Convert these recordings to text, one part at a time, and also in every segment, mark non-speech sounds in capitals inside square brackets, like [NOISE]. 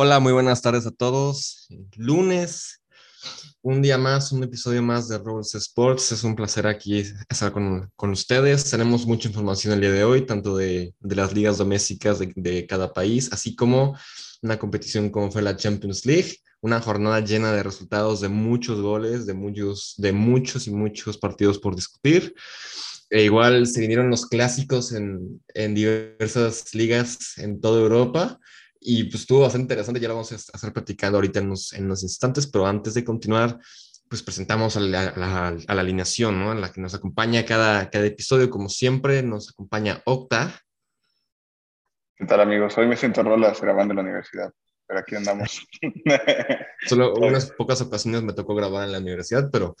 Hola, muy buenas tardes a todos. Lunes, un día más, un episodio más de Rolls Sports. Es un placer aquí estar con, con, ustedes. Tenemos mucha información el día de hoy, tanto de, de las ligas domésticas de, de, cada país, así como una competición como fue la Champions League. Una jornada llena de resultados, de muchos goles, de muchos, de muchos y muchos partidos por discutir. E igual se vinieron los clásicos en, en diversas ligas en toda Europa. Y pues estuvo bastante interesante, ya lo vamos a estar platicando ahorita en unos, en unos instantes, pero antes de continuar, pues presentamos a la, a la, a la alineación, ¿no? En la que nos acompaña cada, cada episodio, como siempre, nos acompaña Octa. ¿Qué tal, amigos? Hoy me siento rolas grabando en la universidad, pero aquí andamos. [LAUGHS] Solo [LAUGHS] unas pocas ocasiones me tocó grabar en la universidad, pero,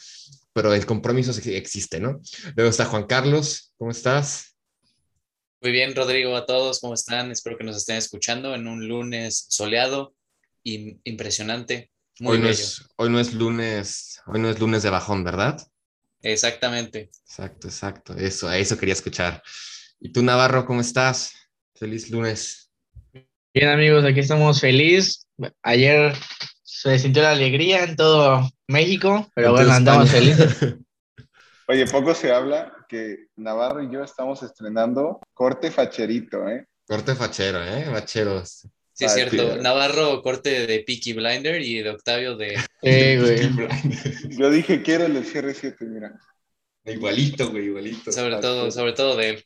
pero el compromiso existe, ¿no? Luego está Juan Carlos, ¿cómo estás? Muy bien, Rodrigo, a todos, ¿cómo están? Espero que nos estén escuchando en un lunes soleado y impresionante. Muy hoy, no bello. es, hoy no es lunes, hoy no es lunes de bajón, ¿verdad? Exactamente. Exacto, exacto. Eso, eso quería escuchar. ¿Y tú, Navarro, cómo estás? Feliz lunes. Bien, amigos, aquí estamos feliz. Ayer se sintió la alegría en todo México, pero En bueno, andamos felices. [LAUGHS] Oye, poco se habla que Navarro y yo estamos estrenando corte facherito, ¿eh? Corte fachero, ¿eh? Facheros. Sí, es cierto. sí. Navarro, corte de Peaky Blinder y de Octavio de. [LAUGHS] Sí, güey. Yo dije, quiero el del CR7, mira. Igualito, güey, igualito. Sobre todo, sobre todo de él.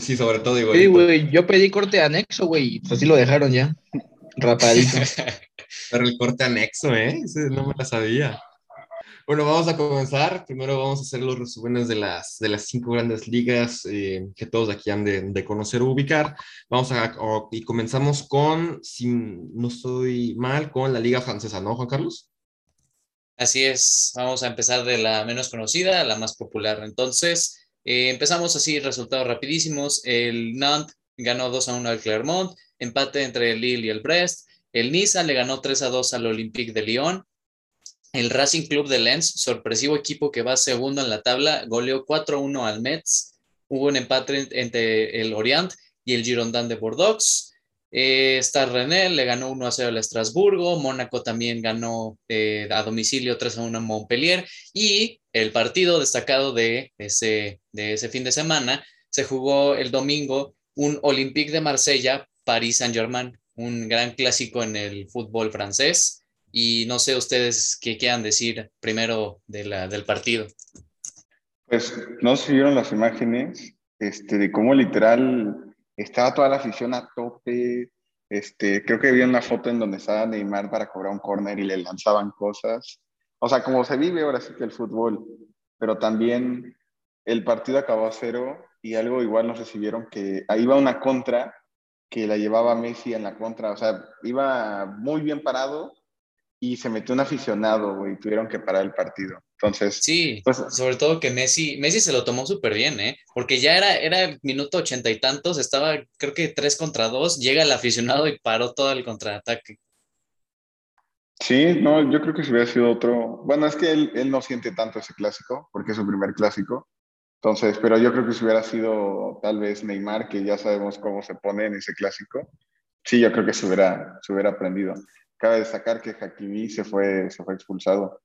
Sí, sobre todo Sí, igualito. güey, yo pedí corte anexo, güey, pues así lo dejaron ya. [LAUGHS] Rapadito. Pero el corte anexo, ¿eh? Ese no me la sabía. Bueno, vamos a comenzar. Primero vamos a hacer los resúmenes de las, de las cinco grandes ligas eh, que todos aquí han de, de conocer o ubicar. Vamos a, o- y comenzamos con, si no estoy mal, con la liga francesa, ¿no, Juan Carlos? Así es, vamos a empezar de la menos conocida a la más popular. Entonces, eh, empezamos así, resultados rapidísimos. El Nantes ganó 2 a 1 al Clermont, empate entre el Lille y el Brest. El Niza le ganó 3 a 2 al Olympique de Lyon. El Racing Club de Lens, sorpresivo equipo que va segundo en la tabla, goleó 4 a 1 al Metz. Hubo un empate entre el Orient y el Girondin de Bordeaux. Eh, Star René le ganó 1 a 0 al Estrasburgo, Mónaco también ganó eh, a domicilio 3 a 1 a Montpellier y el partido destacado de ese, de ese fin de semana se jugó el domingo un Olympique de Marsella, París Saint-Germain, un gran clásico en el fútbol francés y no sé ustedes qué quieran decir primero de la, del partido. Pues no si vieron las imágenes este, de cómo literal estaba toda la afición a tope. Este, creo que vi una foto en donde estaba Neymar para cobrar un córner y le lanzaban cosas. O sea, como se vive ahora sí que el fútbol. Pero también el partido acabó a cero y algo igual no recibieron que ahí iba una contra que la llevaba Messi en la contra. O sea, iba muy bien parado y se metió un aficionado, güey, y tuvieron que parar el partido. Entonces, Sí, Pues- sobre todo que Messi, Messi se lo tomó súper bien, ¿eh? Porque ya era, era el minuto ochenta y tantos, estaba creo que tres contra dos, llega el aficionado y paró todo el contraataque. Sí, no, yo creo que si hubiera sido otro. Bueno, es que él, él no siente tanto ese clásico, porque es su primer clásico. Entonces, pero yo creo que si hubiera sido tal vez Neymar, que ya sabemos cómo se pone en ese clásico, sí, yo creo que se hubiera, se hubiera aprendido. Cabe destacar que Hakimi se fue, se fue expulsado.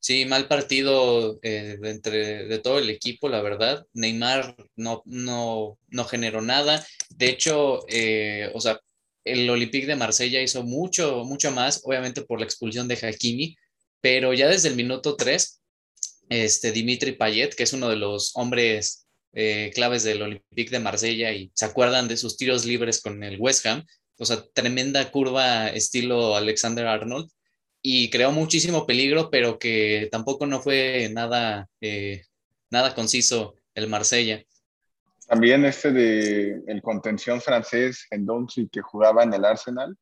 Sí, mal partido eh, de entre de todo el equipo, la verdad. Neymar no, no, no generó nada. De hecho, eh, o sea, el Olympique de Marsella hizo mucho, mucho más, obviamente por la expulsión de Hakimi, pero ya desde el minuto 3, este Dimitri Payet, que es uno de los hombres eh, claves del Olympique de Marsella y se acuerdan de sus tiros libres con el West Ham, o sea, tremenda curva estilo Alexander Arnold y creó muchísimo peligro, pero que tampoco no fue nada, eh, nada conciso el Marsella. También este de el contención francés, Endonzi, que jugaba en el Arsenal,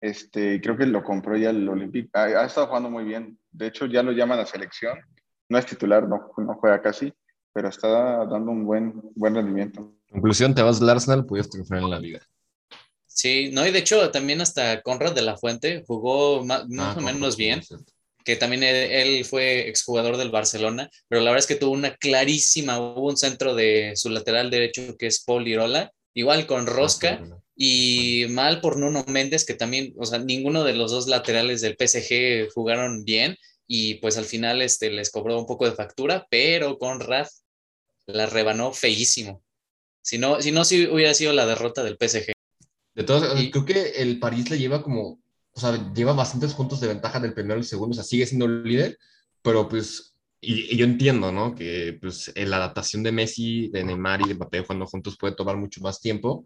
este, creo que lo compró ya el Olympique. Ha, ha estado jugando muy bien. De hecho, ya lo llaman a selección. No es titular, no, no juega casi, pero está dando un buen, buen rendimiento. Conclusión, te vas al Arsenal, puedes triunfar en la vida. Sí, no, y de hecho también hasta Conrad de la Fuente jugó más, más Ah, o menos bien, que también él, él fue exjugador del Barcelona, pero la verdad es que tuvo una clarísima, hubo un centro de su lateral derecho que es Paul Lirola, igual con Rosca, Ah, Y mal por Nuno Méndez, que también, o sea, ninguno de los dos laterales del PSG jugaron bien y pues al final este, les cobró un poco de factura, pero con Raf la rebanó feísimo. Si no, si no, si hubiera sido la derrota del PSG. De todos, creo que el París le lleva como, o sea, lleva bastantes puntos de ventaja del primero y el segundo, o sea, sigue siendo el líder, pero pues, y, yo entiendo, ¿no? Que pues la adaptación de Messi, de Neymar y de Mbappé jugando juntos puede tomar mucho más tiempo,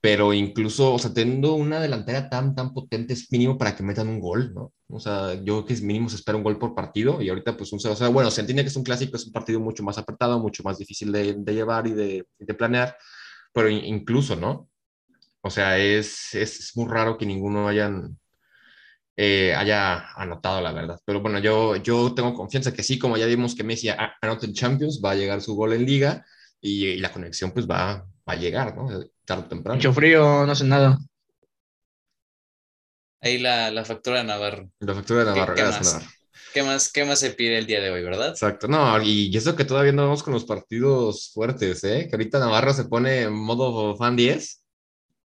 pero incluso, o sea, teniendo una delantera tan, tan potente es mínimo para que metan un gol, ¿no? O sea, yo creo que es mínimo se espera un gol por partido y ahorita pues un 0 o sea, bueno, se entiende que es un clásico, es un partido mucho más apretado, mucho más difícil de, de llevar y de, de, planear, pero incluso, ¿no? O sea, es, es, muy raro que ninguno hayan, eh, haya anotado, la verdad. Pero bueno, yo, yo tengo confianza que sí, como ya vimos que Messi anota en Champions, va a llegar su gol en Liga y, y la conexión pues va, va a llegar, ¿no? tarde o temprano. Mucho frío, no sé nada. Ahí la, la factura de Navarro. La factura de Navarro, ¿Qué, qué gracias, más? Navarro. ¿Qué más, ¿Qué más se pide el día de hoy, verdad? Exacto, no, y eso que todavía no vamos con los partidos fuertes, ¿eh? Que ahorita Navarro se pone en modo fan 10.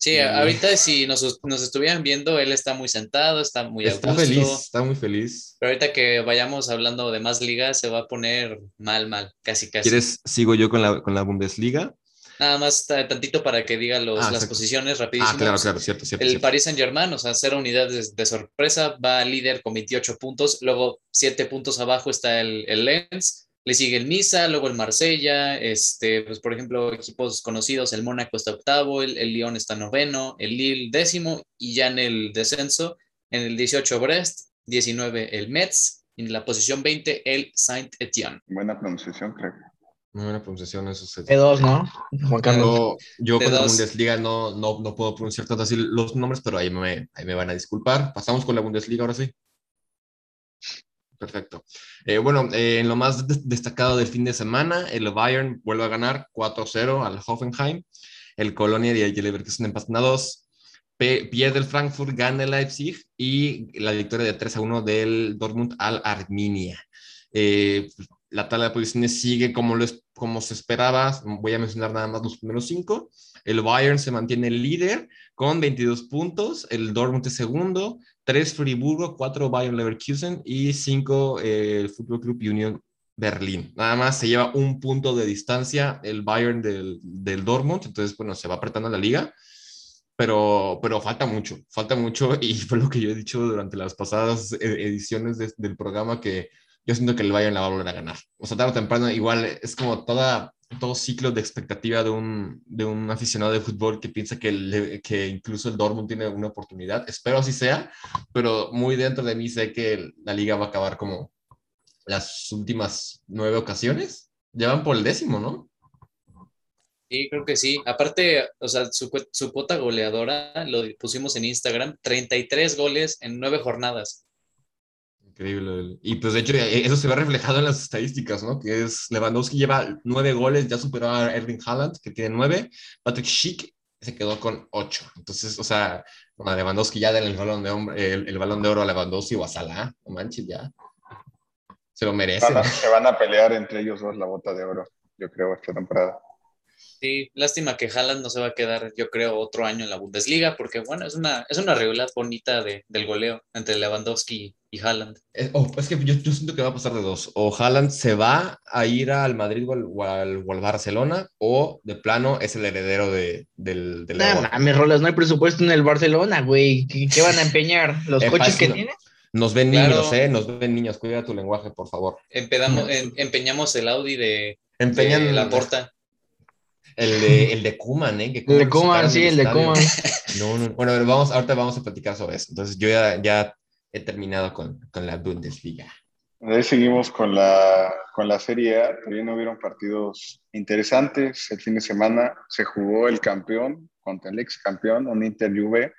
Sí, ahorita si nos, nos estuvieran viendo, él está muy sentado, está muy Está a gusto. feliz, está muy feliz. Pero ahorita que vayamos hablando de más ligas, se va a poner mal, mal, casi, casi. ¿Quieres, sigo yo con la, con la Bundesliga? Nada más ta- tantito para que diga los, Ah, las posiciones rapidísimo. Ah, claro, claro, cierto, cierto. El cierto. Paris Saint Germain, o sea, cero unidades de sorpresa, va líder con 28 puntos, luego siete puntos abajo está el, el Lens, le sigue el Niza, luego el Marsella, este, pues por ejemplo, equipos conocidos, el Mónaco está octavo, el, el Lyon está noveno, el Lille décimo, y ya en el descenso, en el 18 Brest, 19 el Metz, y en la posición 20 el Saint Etienne. Buena pronunciación, creo. Muy buena pronunciación, eso se... P2, ¿no? Juan Carlos. Yo, con la. Bundesliga no, no, no puedo pronunciar tanto así los nombres, pero ahí me, ahí me van a disculpar. Pasamos con la Bundesliga ahora sí. Perfecto. Eh, bueno, eh, en lo más de- destacado del fin de semana, el Bayern vuelve a ganar 4-0 al Hoffenheim. El Colonia y el Leverkusen empatan a 2. Pe- Pierde el Frankfurt, gana el Leipzig y la victoria de 3-1 del Dortmund al Arminia. Eh, la tabla de posiciones sigue como, es- como se esperaba. Voy a mencionar nada más los primeros cinco. El Bayern se mantiene líder con 22 puntos. El Dortmund es segundo. 3 Friburgo, 4 Bayern Leverkusen y 5 el Fútbol Club Union Berlín. Nada más se lleva un punto de distancia el Bayern del, del Dortmund. Entonces, bueno, se va apretando la liga. Pero, pero falta mucho, falta mucho. [LAUGHS] Y fue lo que yo he dicho durante las pasadas eh, ediciones de- del programa que yo siento que el Bayern la va a volver a ganar. O sea, tarde o temprano, igual es como toda, todo ciclo de expectativa de un, de un aficionado de fútbol que piensa que, que incluso el Dortmund tiene una oportunidad. Espero así sea, pero muy dentro de mí sé que la liga va a acabar como las últimas nueve ocasiones. Ya van por el décimo, ¿no? Sí, creo que sí. Aparte, o sea, su, su cuota goleadora, lo pusimos en Instagram, 33 goles en nueve jornadas. Increíble. Y pues de hecho eh, eso se ve reflejado en las estadísticas, ¿no? Que es Lewandowski lleva nueve goles, ya superó a Erling Haaland, que tiene nueve. Patrick Schick se quedó con ocho. Entonces, o sea, a Lewandowski ya denle el balón de, hombre, el, el balón de oro a Lewandowski o a Salah, no manches, ya. Se lo merecen. Van a- se van a pelear entre ellos dos la bota de oro, yo creo, esta temporada. Sí, lástima que Haaland no se va a quedar, yo creo, otro año en la Bundesliga, porque bueno, es una, es una regularidad bonita de, del goleo entre Lewandowski y Haaland. Es, o- es que yo, yo siento que va a pasar de dos. O Haaland se va a ir al Madrid o al, o al- o al Barcelona, o de plano es el heredero de, del, del No León. mames, Rolas, no hay presupuesto en el Barcelona, güey. ¿Qué, qué van a empeñar? [LAUGHS] ¿Los Epa, coches es que una- tienen? Nos ven Claro. niños, ¿eh? Nos ven niños. Cuida tu lenguaje, por favor. Empedamos, em- empeñamos el Audi de, Empeñan de la porta. El de, el de Kuman, ¿eh? Que El de sacaron sí, el de. Koeman. No, no, bueno, a ver, vamos, ahorita vamos a platicar sobre eso. Entonces, yo ya, ya he terminado con, con la Bundesliga. De ahí seguimos con la, con la Serie A. También hubieron partidos interesantes. El fin de semana se jugó el campeón contra el ex campeón, un Inter Juve,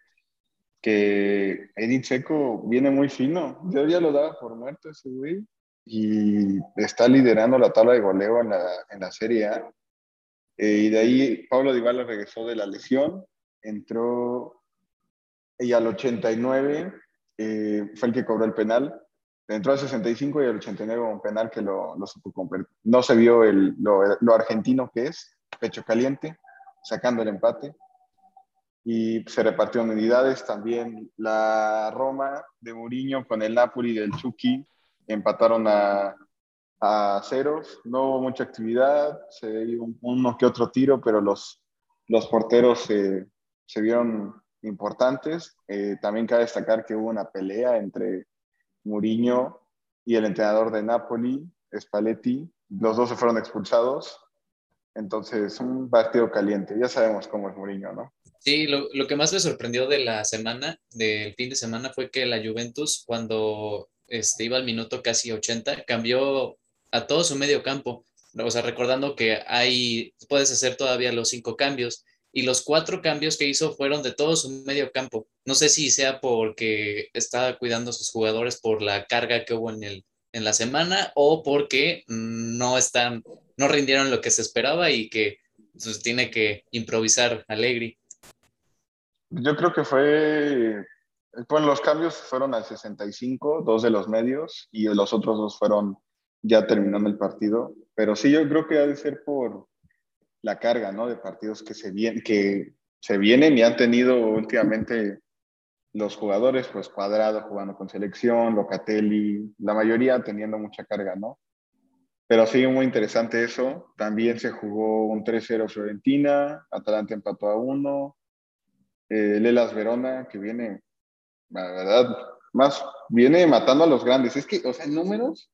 que Edin Seco viene muy fino. Yo ya lo daba por muerto ese güey. Y está liderando la tabla de goleo en la, en la Serie A. Eh, y de ahí Pablo Dybala regresó de la lesión, entró y al 89 eh, fue el que cobró el penal. Entró al 65 y al 89 un penal que lo, supo convertir. No se vio el, lo, argentino que es, pecho caliente, sacando el empate. y se repartieron unidades. También la Roma de Mourinho con el Napoli del Chucky empataron a, a ceros. No hubo mucha actividad, se dio uno que otro tiro, pero los, los porteros se vieron importantes. Eh, también cabe destacar que hubo una pelea entre Mourinho y el entrenador de Napoli, Spalletti. Los dos se fueron expulsados. Entonces, un partido caliente. Ya sabemos cómo es Mourinho, ¿no? Sí, lo, que más me sorprendió de la semana, del fin de semana, fue que la Juventus, cuando este, iba al minuto casi 80, cambió a todo su medio campo. O sea, recordando que hay, puedes hacer todavía los cinco cambios y los cuatro cambios que hizo fueron de todo su medio campo. No sé si sea porque estaba cuidando a sus jugadores por la carga que hubo en, el, en la semana o porque no están, no rindieron lo que se esperaba y que pues, tiene que improvisar Allegri. Yo creo que fue, bueno, los cambios fueron al 65, dos de los medios, y los otros dos fueron ya terminando el partido. Pero sí, yo creo que ha de ser por la carga, ¿no? De partidos que se, vienen, que se vienen y han tenido últimamente los jugadores, pues Cuadrado jugando con selección, Locatelli, la mayoría teniendo mucha carga, ¿no? Pero sí, muy interesante eso. También se jugó un 3-0 Fiorentina, Atalanta empató a 1, eh, Lelas Verona, que viene, la verdad, más, viene matando a los grandes. Es que, o sea, en números,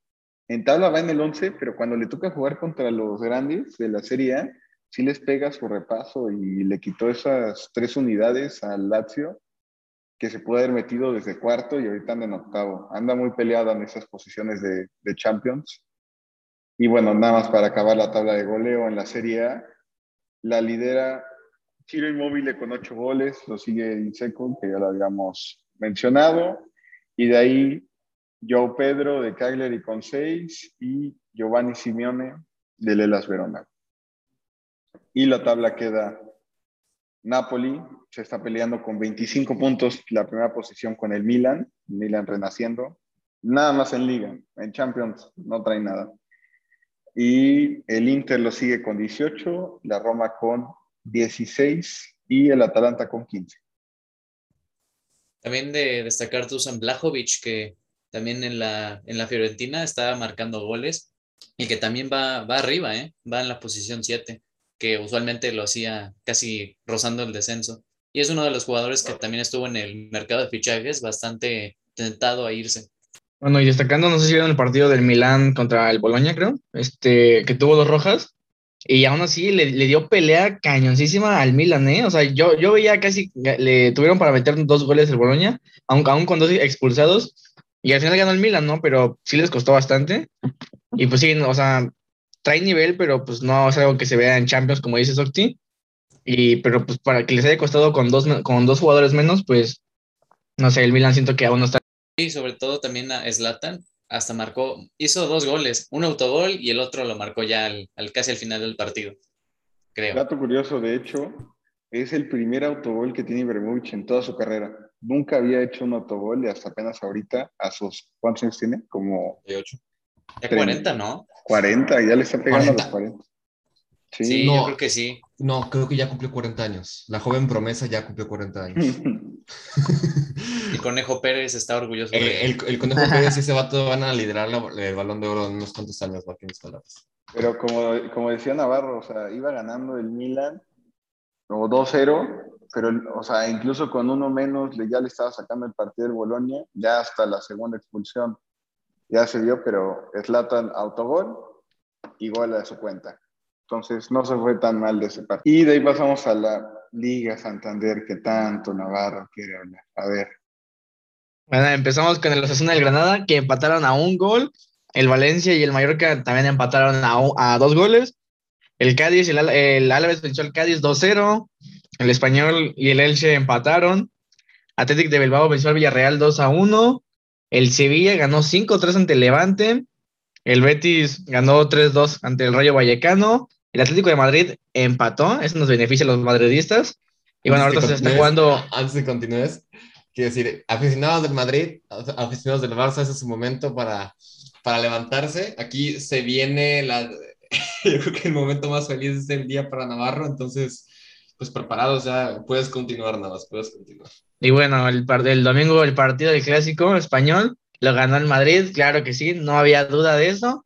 en tabla va en el 11, pero cuando le toca jugar contra los grandes de la Serie A, sí les pega su repaso y le quitó esas tres unidades al Lazio, que se puede haber metido desde cuarto y ahorita en octavo. Anda muy peleada en esas posiciones de, Champions. Y bueno, nada más para acabar la tabla de goleo en la Serie A, la lidera Chiro Inmóvil con ocho goles, lo sigue Inseco, que ya lo habíamos mencionado, y de ahí Joe Pedro de Cagliari con seis y Giovanni Simeone de Lelas Verona. Y la tabla queda Napoli, se está peleando con 25 puntos la primera posición con el Milan, Milan renaciendo, nada más en liga, en Champions no trae nada. Y el Inter lo sigue con 18, la Roma con 16 y el Atalanta con 15. También de destacar Dusan Blajovic, que también en la, en la Fiorentina está marcando goles y que también va, va arriba, ¿eh? va en la posición 7, que usualmente lo hacía casi rozando el descenso. Y es uno de los jugadores que también estuvo en el mercado de fichajes bastante tentado a irse. Bueno, y destacando, no sé si vieron el partido del Milán contra el Boloña, creo, este, que tuvo dos rojas. Y aún así le, le, dio pelea cañoncísima al Milan, ¿eh? O sea, yo, yo veía casi, le tuvieron para meter dos goles el Boloña, aún, aún con dos expulsados, y al final ganó el Milan, ¿no? Pero sí les costó bastante. Y pues sí, o sea, trae nivel, pero pues no es algo que se vea en Champions, como dice Socti. Y, pero pues para que les haya costado con dos, con dos jugadores menos, pues, no sé, el Milan siento que aún no está. Y sobre todo también a Zlatan, hasta marcó, hizo dos goles, un autogol y el otro lo marcó ya al, al, casi al final del partido, creo. Dato curioso, de hecho, es el primer autogol que tiene Ibrahimovic en toda su carrera. Nunca había hecho un autogol y hasta apenas ahorita, a sus, ¿cuántos años tiene? Como... 8. Ya 40, ¿no? 40, ya le está pegando 40. a los 40. Sí, sí no, yo creo que sí. No, creo que ya cumplió 40 años. La joven promesa ya cumplió 40 años. [LAUGHS] el Conejo Pérez está orgulloso. El, el, el Conejo Pérez y ese vato van a liderar la, el balón de oro en unos cuantos años, mis palabras. Pero como, como decía Navarro, o sea, iba ganando el Milan, o 2-0, pero, o sea, incluso con uno menos ya le estaba sacando el partido del Bolonia, ya hasta la segunda expulsión ya se vio, pero Slatan autogol y gol a su cuenta. Entonces no se fue tan mal de ese partido. Y de ahí pasamos a la Liga Santander que tanto Navarro quiere hablar. A ver. Bueno, empezamos con el Osasuna del Granada que empataron a un gol. El Valencia y el Mallorca también empataron a, a dos goles. El Cádiz, el, el Álvarez venció al Cádiz 2-0. El Español y el Elche empataron. Atlético de Bilbao venció al Villarreal 2 a 1. El Sevilla ganó 5-3 ante el Levante. El Betis ganó 3-2 ante el Rayo Vallecano. El Atlético de Madrid empató, eso nos beneficia a los madridistas. Y bueno, ahorita se está jugando. Antes de continuar, quiero decir, aficionados del Madrid, aficionados del Barça, ese es su momento para, para levantarse. Aquí se viene la. [LAUGHS] Yo creo que el momento más feliz es el día para Navarro, entonces pues preparados ya, puedes continuar nada más, puedes continuar. Y bueno, el, el domingo el partido del clásico español lo ganó el Madrid, claro que sí, no había duda de eso.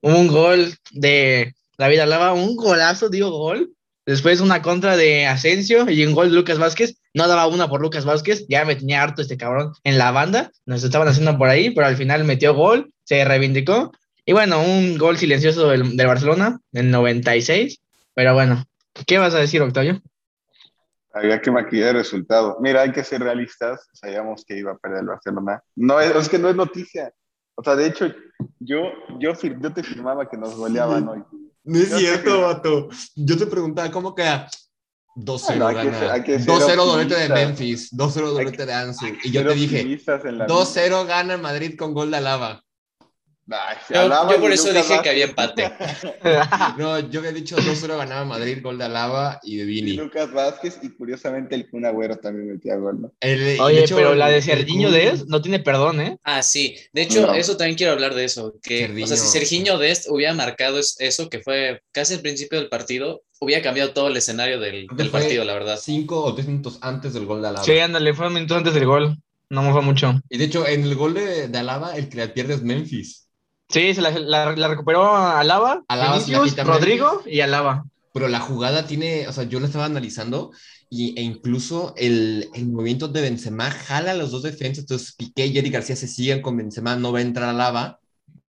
Un gol de David Alaba, un golazo, digo gol. Después una contra de Asensio y un gol de Lucas Vázquez. No daba una por Lucas Vázquez, ya me tenía harto este cabrón en la banda. Nos estaban haciendo por ahí, pero al final metió gol, se reivindicó. Y bueno, un gol silencioso del, del Barcelona en 96. Pero bueno, ¿qué vas a decir, Octavio? Había que maquillar el resultado. Mira, hay que ser realistas. Sabíamos que iba a perder el Barcelona. No, es, es que no es noticia. O sea, de hecho, yo, yo, yo te firmaba que nos goleaban hoy. No es cierto, vato. Yo te preguntaba, ¿cómo queda? 2-0 no, gana. 2-0 doblete de Memphis, 2-0 doblete de Ansu. Y yo te dije, 2-0 gana Madrid con gol de Alaba. Ay, yo, yo, por eso dije que había empate. [LAUGHS] no, yo había dicho 2-0 ganaba Madrid, gol de Alaba y de Vini. Lucas Vázquez y curiosamente el Kun Agüero también metía gol, ¿no? El, Oye, hecho, pero la de Serginho Dest no tiene perdón, ¿eh? Ah, sí. De hecho, no. eso también quiero hablar de eso. Que, o sea, si Serginho Dest hubiera marcado eso, que fue casi el principio del partido, hubiera cambiado todo el escenario del, del partido, la verdad. Cinco o tres minutos antes del gol de Alaba. Sí, ándale, fue un minuto antes del gol. No me fue mucho. Y de hecho, en el gol de, de Alaba, el que la pierde es Memphis. Sí, se la, la, la recuperó Alaba, Alaba Vinicius, Rodrigo y Alaba. Pero la jugada tiene, o sea, yo la estaba analizando y, e incluso el, el, movimiento de Benzema jala a los dos defensas, entonces Piqué y Eric García se siguen con Benzema, no va a entrar Alaba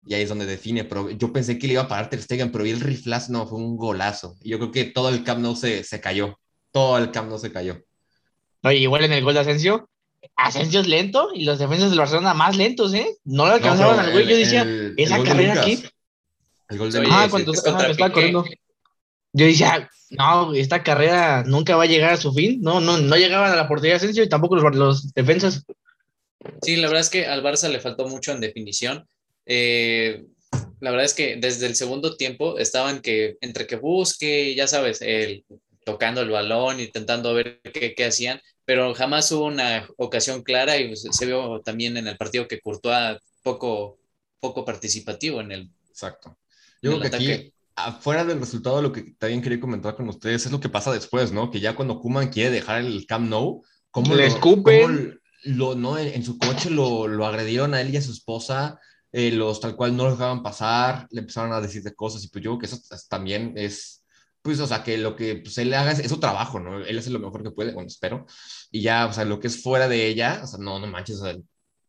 y ahí es donde define, pero yo pensé que le iba a parar Ter Stegen, pero vi el riflazo, no, fue un golazo. Y yo creo que todo el Camp Nou se, se cayó, todo el Camp Nou se cayó. Oye, igual en el gol de Asensio, Asensio es lento y los defensas del Barcelona más lentos, ¿eh? No lo alcanzaban no, al güey. Yo decía, el, esa el carrera aquí. El gol de Ah, cuando estaba corriendo. Yo decía, no, esta carrera nunca va a llegar a su fin. No, no, no llegaban a la portería de Asensio y tampoco los, los defensas. Sí, la verdad es que al Barça le faltó mucho en definición. Eh, la verdad es que desde el segundo tiempo estaban que entre que busque, ya sabes, el, tocando el balón, intentando ver qué, qué hacían, pero jamás hubo una ocasión clara y se vio también en el partido que Courtois poco, poco participativo en el. Exacto. Yo creo que ataque. aquí, afuera del resultado, lo que también quería comentar con ustedes es lo que pasa después, ¿no? Que ya cuando Kuman quiere dejar el Camp Nou, ¿cómo le escupen? Lo, no, en, en, su coche lo, lo, agredieron a él y a su esposa, eh, los tal cual no lo dejaban pasar, le empezaron a decir de cosas y pues yo creo que eso también es pues, o sea, que lo que pues, él haga es, su trabajo, ¿no? Él hace lo mejor que puede, bueno, espero. Y ya, o sea, lo que es fuera de ella, o sea, no, no manches, o sea,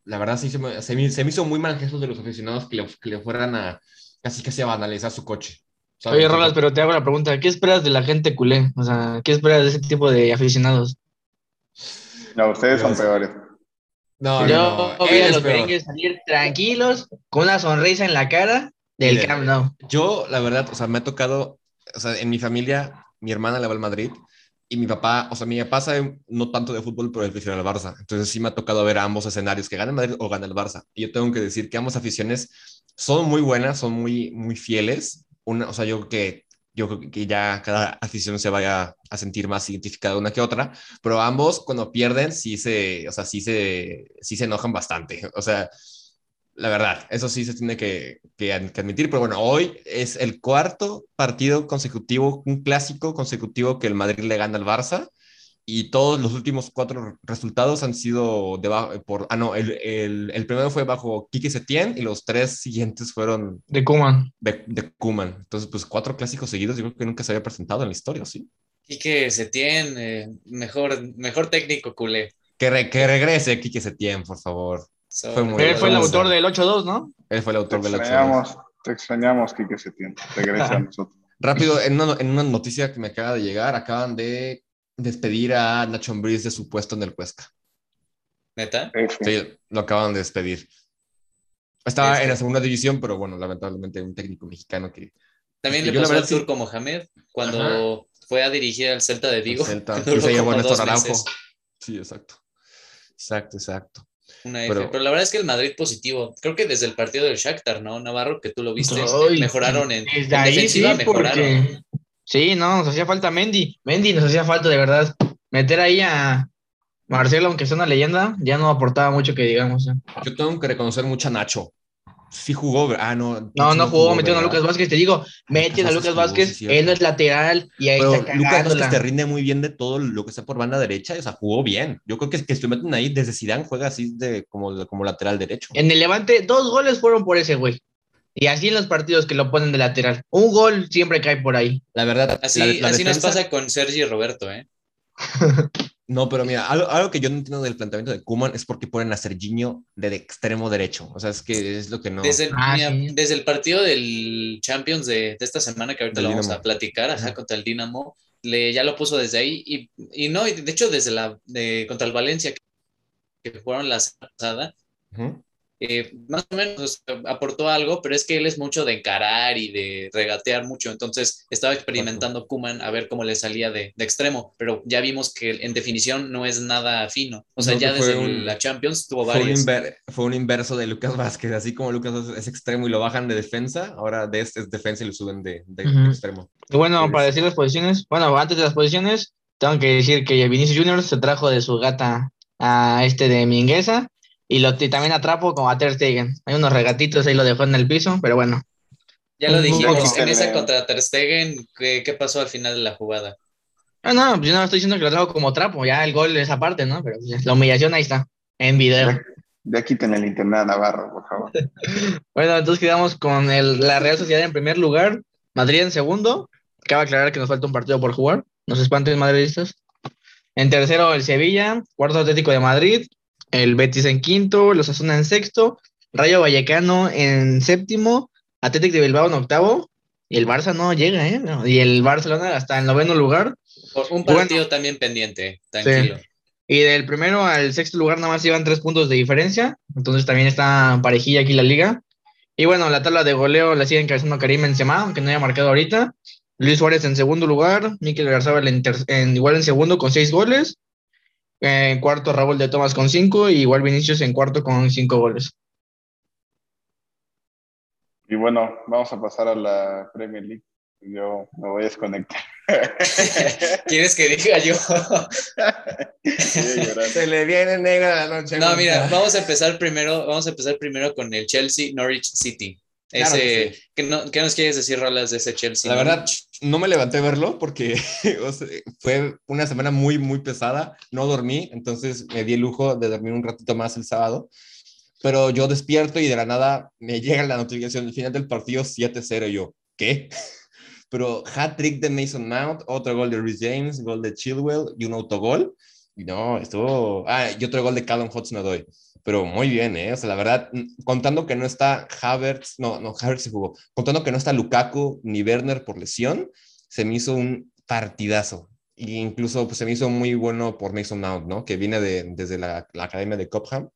la verdad sí se me, se me, se me hizo muy mal gesto de los aficionados que le, que le fueran a casi casi a banalizar su coche. ¿sabes? Oye, Rolas, pero te hago la pregunta, ¿qué esperas de la gente culé? O sea, ¿qué esperas de ese tipo de aficionados? No, ustedes son peores. No, yo no, no. a los merengues salir tranquilos, con una sonrisa en la cara del Camp Nou. Yo, la verdad, o sea, me ha tocado o sea, en mi familia, mi hermana le va al Madrid y mi papá, o sea, mi papá sabe no tanto de fútbol, pero él prefiere al Barça. Entonces sí me ha tocado ver a ambos escenarios, que gane el Madrid o gane el Barça. Y yo tengo que decir que ambas aficiones son muy buenas, son muy, muy fieles. Una, o sea, yo creo que yo creo que ya cada afición se vaya a sentir más identificada una que otra, pero ambos cuando pierden sí se, o sea, sí se, sí se enojan bastante. O sea, la verdad, eso sí se tiene que, que, admitir, pero bueno, hoy es el cuarto partido consecutivo, un clásico consecutivo que el Madrid le gana al Barça y todos los últimos cuatro resultados han sido debajo, por, ah no, el, el, el, primero fue bajo Quique Setién y los tres siguientes fueron de Kuman. De, de Kuman. Entonces, pues cuatro clásicos seguidos, yo creo que nunca se había presentado en la historia, ¿sí? Quique Setién, eh, mejor, mejor técnico culé. Que, re, que regrese Quique Setién, por favor. So, fue muy él fue el autor del 8-2, ¿no? Él fue el autor del 8-2. Te extrañamos, Kike Setién. Regresa a [LAUGHS] nosotros. Rápido, en una, en una, noticia que me acaba de llegar, acaban de despedir a Nacho Ambriz de su puesto en el Cuesca. ¿Neta? Sí, lo acaban de despedir. Estaba en la segunda división, pero bueno, lamentablemente un técnico mexicano que... También le pasó al Turco Mohamed cuando Ajá. fue a dirigir al Celta de Vigo. El Celta, [LAUGHS] que se llevó a Néstor Araujo. Sí, exacto. Exacto, exacto. Una F. Pero, pero, la verdad es que el Madrid positivo, creo que desde el partido del Shakhtar, ¿no? Navarro, que tú lo viste, Ay, mejoraron en, en ahí defensiva, sí, mejoraron. Porque... Sí, no, nos hacía falta Mendy. Mendy nos hacía falta de verdad. Meter ahí a Marcelo, aunque sea una leyenda, ya no aportaba mucho que digamos. ¿eh? Yo tengo que reconocer mucho a Nacho. Sí jugó, ah, no. No, no jugó, metió a Lucas Vázquez. Te digo, meten a Lucas Vázquez, él no es lateral y ahí Pero está Lucas Vázquez te rinde muy bien de todo lo que está por banda derecha, o sea, jugó bien. Yo creo que, que si lo meten ahí, desde Zidane juega así de, como, como lateral derecho. En el Levante, dos goles fueron por ese güey. Y así en los partidos que lo ponen de lateral. Un gol siempre cae por ahí. La verdad, Así, la- la así nos pasa con Sergi y Roberto, ¿eh? No, pero mira, algo, algo que yo no entiendo del planteamiento de Kuman es porque ponen a Serginho de, de extremo derecho. O sea, es que es lo que no. Desde el, Ah, mira, sí. desde el partido del Champions de, de esta semana, que ahorita Del lo vamos Dinamo. a platicar, ajá, Ajá. contra el Dinamo, le, ya lo puso desde ahí. Y, y no, y de hecho, desde la de, contra el Valencia, que, que jugaron la semana pasada. Eh, más o menos o sea, aportó algo, pero es que él es mucho de encarar y de regatear mucho. Entonces estaba experimentando Kuman a ver cómo le salía de, de extremo, pero ya vimos que en definición no es nada fino. O sea, ya desde un- la Champions tuvo Fue un, varias. inver- fue un inverso de Lucas Vázquez, así como Lucas Vázquez es extremo y lo bajan de defensa, ahora de este es defensa y lo suben de, extremo. Y bueno, Sí, para decir las posiciones, bueno, antes de las posiciones, tengo que decir que Vinicius Junior se trajo de su gata a este de Mingueza y lo y también atrapo como a Ter Stegen. Hay unos regatitos ahí lo dejó en el piso, pero bueno. Ya lo dijimos, en esa contra Ter Stegen, ¿qué, qué pasó al final de la jugada? Ah, no, pues yo no estoy diciendo que lo trajo como trapo, ya el gol es aparte, ¿no? Pero pues, la humillación ahí está, en video. Ya quiten el internet a Navarro, por favor. [LAUGHS] Bueno, entonces quedamos con el- la Real Sociedad en primer lugar, Madrid en segundo. Cabe aclarar que nos falta un partido por jugar. Nos espanten madridistas. En tercero, el Sevilla. Cuarto, Atlético de Madrid. El Betis en quinto. Los Asuna en sexto. Rayo Vallecano en séptimo. Atlético de Bilbao en octavo. Y el Barça no llega, ¿eh? No, Y el Barcelona hasta el noveno lugar. Por un Bueno. partido también pendiente, tranquilo. Y del primero al sexto lugar nada más llevan tres puntos de diferencia. Entonces también está parejilla aquí la liga. Y bueno, la tabla de goleo la sigue encabezando Karim Benzema, aunque no haya marcado ahorita. Luis Suárez en segundo lugar. Mikel Garzabal en- igual en segundo con seis goles. En cuarto Raúl de Tomás con cinco. Y igual Vinicius en cuarto con cinco goles. Y bueno, vamos a pasar a la Premier League. Yo me voy a desconectar. [LAUGHS] ¿Quieres que diga yo? Se le viene negra la noche. No, mira, vamos a empezar primero, vamos a empezar primero con el Chelsea Norwich City. Claro que Ese, ¿qué, no- qué nos quieres decir, Rolas, de ese Chelsea? La verdad? No me levanté a verlo porque [LAUGHS] fue una semana muy, muy pesada. No dormí, entonces me di el lujo de dormir un ratito más el sábado. Pero yo despierto y de la nada me [LAUGHS] llega la notificación del final del partido 7-0. Y yo, ¿qué? [LAUGHS] Pero hat-trick de Mason Mount, otro gol de Rhys James, gol de Chilwell y un autogol. Y no, estuvo. Ah, y otro gol de Callum Hudson-Odoi. Pero muy bien, ¿eh? O sea, la verdad, contando que no está Havertz, no, no, Havertz se jugó. Contando que no está Lukaku ni Werner por lesión, se me hizo un partidazo. Y incluso pues, se me hizo muy bueno por Mason Mount, ¿no? Que viene de, desde la, la academia de Cobham.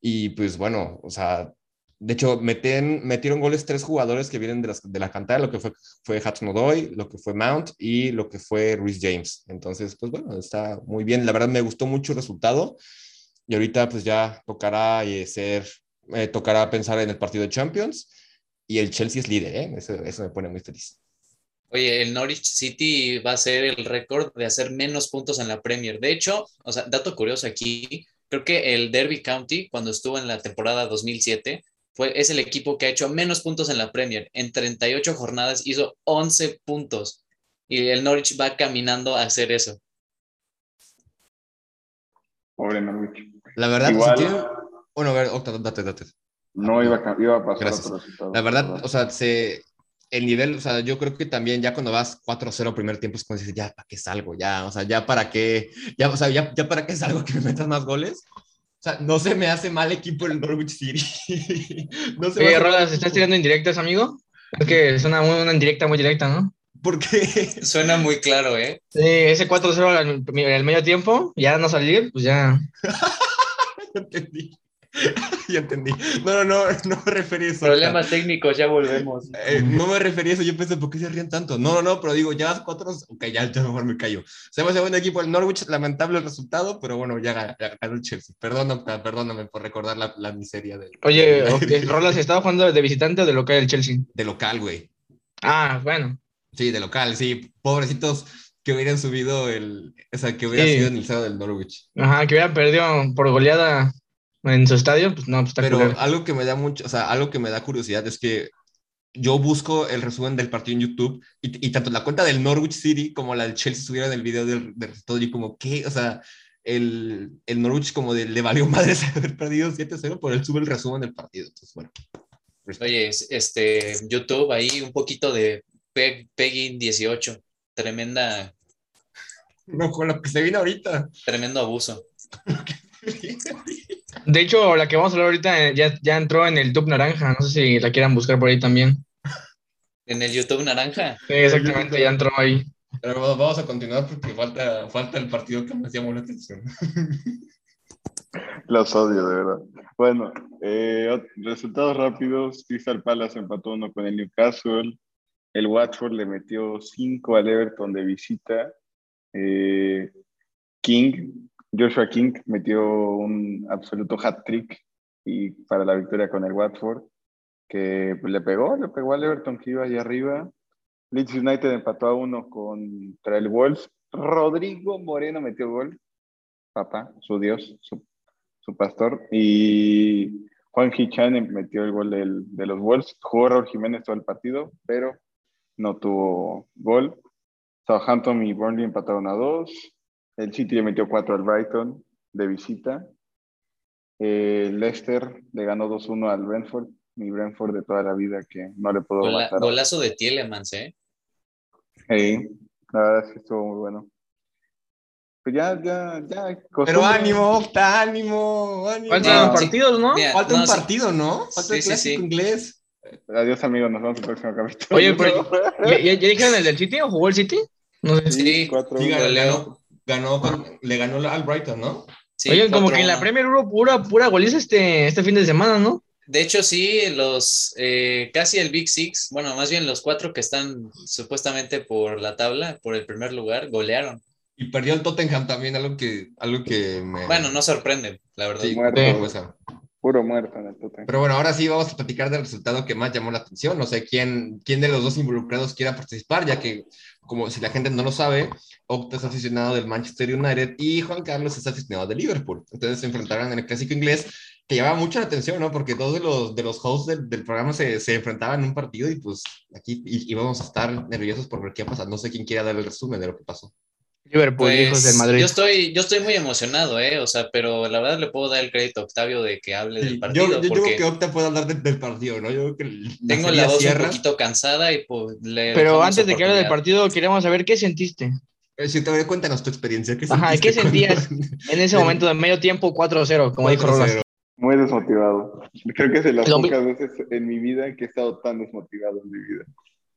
Y pues bueno, o sea, de hecho, meten, metieron goles tres jugadores que vienen de, las, de la cantera, lo que fue, fue Hudson Odoi, lo que fue Mount y lo que fue Rhys James. Entonces, pues bueno, está muy bien. La verdad me gustó mucho el resultado. Y ahorita pues ya tocará eh, ser, eh, tocará pensar en el partido de Champions. Y el Chelsea es líder, ¿eh? Eso, eso me pone muy feliz. Oye, el Norwich City va a ser el récord de hacer menos puntos en la Premier. De hecho, o sea, dato curioso aquí, creo que el Derby County, cuando estuvo en la temporada 2007, fue, es el equipo que ha hecho menos puntos en la Premier. En 38 jornadas hizo 11 puntos. Y el Norwich va caminando a hacer eso. Pobre Norwich. La verdad, Igual. si tienen- Bueno, a ver, Octa, date, date. No iba a, iba a pasar Gracias. otro resultado. La verdad, o sea, se, el nivel, o sea, yo creo que también ya cuando vas 4-0 primer tiempo es cuando dices, ya, ¿para qué salgo? Ya, o sea, ya para qué, ya, o sea, ya, ya para qué salgo que me metas más goles. O sea, no se me hace mal equipo el Norwich City. [LAUGHS] no se me Oye, hace mal Rolas, equipo. ¿estás tirando indirectas, amigo? Es que suena muy, una indirecta muy directa, ¿no? ¿Por qué? [LAUGHS] Suena muy claro, ¿eh? Sí, ese 4-0 al en el medio tiempo, ya no salir, pues ya. [LAUGHS] ya [LAUGHS] entendí. [LAUGHS] ya entendí. No, no, no, no me referí a eso. Problemas técnicos, ya volvemos. Eh, no me refería a eso, yo pensé, ¿por qué se ríen tanto? No, no, no, pero digo, ya vas cuatro, ok, ya, ya mejor me callo. Se hace buen equipo el Norwich, lamentable el resultado, pero bueno, ya, ga- ya ganó el Chelsea. Perdóname, perdóname por recordar la, la miseria del, Oye, de, [LAUGHS] Rolas, ¿estaba jugando de visitante o de local el Chelsea? de local, güey. Ah, bueno. Sí, de local, sí, pobrecitos que hubieran subido el, o sea, que hubiera Sí. sido en el estado del Norwich. Ajá, que hubieran perdido por goleada en su estadio, pues no, pues está Pero culero. algo que me da mucho, o sea, algo que me da curiosidad es que yo busco el resumen del partido en YouTube y, y tanto la cuenta del Norwich City como la del Chelsea subieron el video del, del todo y como, ¿qué? O sea, el, el Norwich como de, le valió [LAUGHS] madres haber perdido 7-0, pero él sube el resumen del partido. Entonces, bueno. Oye, es- este, YouTube, ahí un poquito de Peg, Peggy 18. Tremenda, No, con lo que se viene ahorita. tremendo abuso. De hecho, la que vamos a hablar ahorita eh, ya, ya entró en el top naranja. No sé si la quieran buscar por ahí también. En el YouTube naranja. Sí, exactamente, ya entró ahí. Pero vamos a continuar porque falta, falta el partido que más llamó la atención. Los odio, de verdad. Bueno, eh, resultados rápidos. Crystal Palace empató uno con el Newcastle. El Watford le metió 5 al Everton de visita. Eh, King, Joshua King metió un absoluto hat-trick y para la victoria con el Watford, que le pegó, le pegó al Everton que iba allá arriba. Leeds United empató a uno contra el Wolves. Rodrigo Moreno metió gol. Papá, su Dios, su su pastor. Y Juan Hichan metió el gol de los Wolves. Jugó Raúl Jiménez todo el partido, pero no tuvo gol. Southampton y Burnley empataron a dos. El City le metió cuatro al Brighton de visita. Eh, Leicester le ganó 2-1 al Brentford. Mi Brentford de toda la vida que no le puedo Gola- matar. golazo de Tielemans, ¿eh? Sí, la verdad es que estuvo muy bueno. Pues ya, ya, ya. Pero costumbre. ánimo, Octa, ánimo, ánimo. Faltan No, sí. partidos, ¿no? Mira, Falta no, un sí. partido, ¿no? Falta el Sí, sí, clásico sí. inglés. Adiós, amigos. Nos vemos en el próximo capítulo. Oye, pero- ¿Ya, [LAUGHS] ya, ya dijeron el del City o jugó el City? No sé. Sí, cuatro, Sí, ganó, ganó, con- le ganó al Brighton, ¿no? Sí, Oye, como que en la 4-1. Premier hubo pura, pura goliza este, este fin de semana, ¿no? De hecho, sí, los eh, casi el Big Six, bueno, más bien los cuatro que están supuestamente por la tabla, por el primer lugar, golearon. Y perdió el Tottenham también, algo que, algo que me... Bueno, no sorprende, la verdad. Sí, Muerto. supuesto. Puro muerto en el Tottenham. Pero bueno, ahora sí vamos a platicar del resultado que más llamó la atención. No sé quién, quién de los dos involucrados quiera participar, ya que, como si la gente no lo sabe, Octa es aficionado del Manchester United y Juan Carlos es aficionado de Liverpool. Entonces se enfrentaron en el clásico inglés, que llamaba mucho la atención, ¿no? Porque dos de los, de los hosts del, del programa se, se enfrentaban en un partido y pues aquí íbamos a estar nerviosos por ver qué pasa. No sé quién quiera dar el resumen de lo que pasó. Liverpool, hijos Pues del Madrid. yo estoy, yo estoy muy emocionado, ¿eh? O sea, pero la verdad le puedo dar el crédito a Octavio de que hable del partido, yo, yo porque creo que Octa puede hablar de- del partido, ¿no? Yo creo que la tengo la voz cierra. un poquito cansada y pues le Pero antes de que hable del partido, queríamos saber qué sentiste Eh, Si te cuéntanos tu experiencia. ¿qué Ajá, ¿qué sentías? cuando- [LAUGHS] en ese momento de medio tiempo 4-0, como dijo Rolas. 4-0. Muy desmotivado. Creo que es de las Lo mi- pocas veces en mi vida que he estado tan desmotivado en mi vida.